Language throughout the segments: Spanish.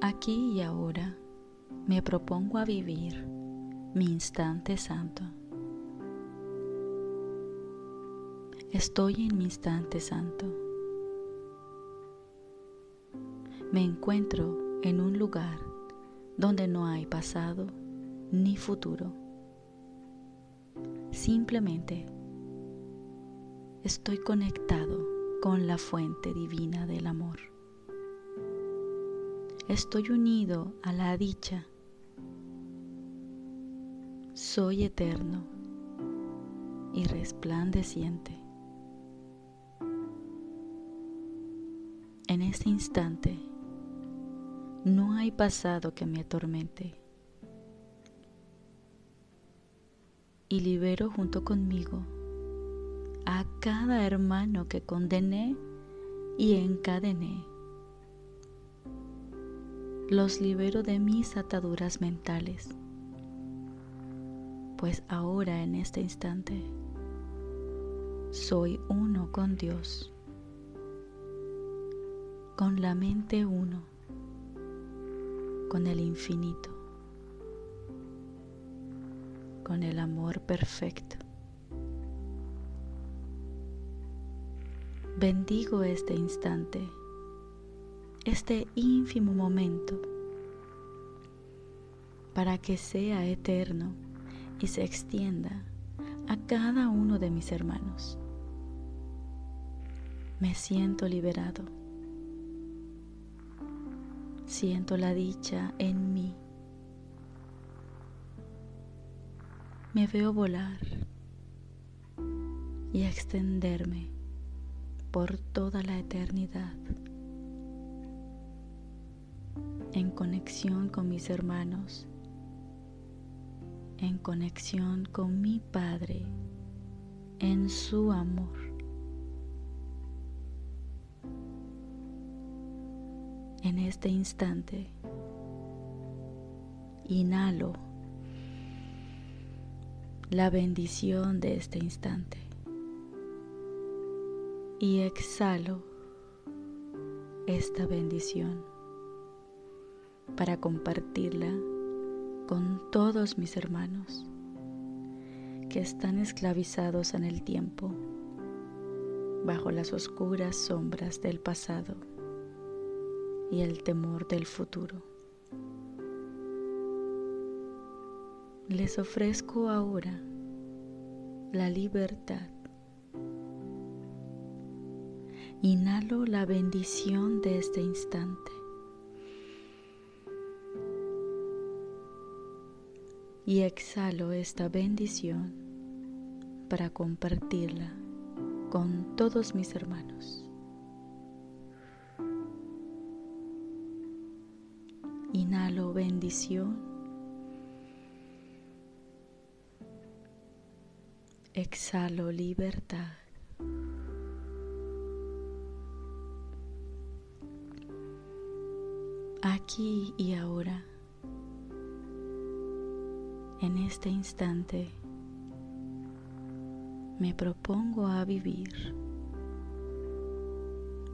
Aquí y ahora me propongo a vivir mi instante santo. Estoy en mi instante santo. Me encuentro en un lugar donde no hay pasado ni futuro. Simplemente estoy conectado con la fuente divina del amor. Estoy unido a la dicha. Soy eterno y resplandeciente. En este instante no hay pasado que me atormente. Y libero junto conmigo a cada hermano que condené y encadené. Los libero de mis ataduras mentales, pues ahora en este instante soy uno con Dios, con la mente uno con el infinito, con el amor perfecto. Bendigo este instante, este ínfimo momento, para que sea eterno y se extienda a cada uno de mis hermanos. Me siento liberado Siento la dicha en mí. Me veo volar y extenderme por toda la eternidad en conexión con mis hermanos, en conexión con mi Padre, en su amor. en este instante. Inhalo la bendición de este instante y exhalo esta bendición para compartirla con todos mis hermanos que están esclavizados en el tiempo bajo las oscuras sombras del pasado y el temor del futuro. Les ofrezco ahora la libertad. Inhalo la bendición de este instante. Y exhalo esta bendición para compartirla con todos mis hermanos. Inhalo bendición. Exhalo libertad. Aquí y ahora, en este instante, me propongo a vivir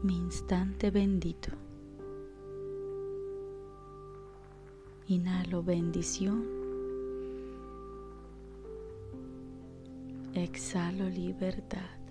mi instante bendito. Inhalo bendición. Exhalo libertad.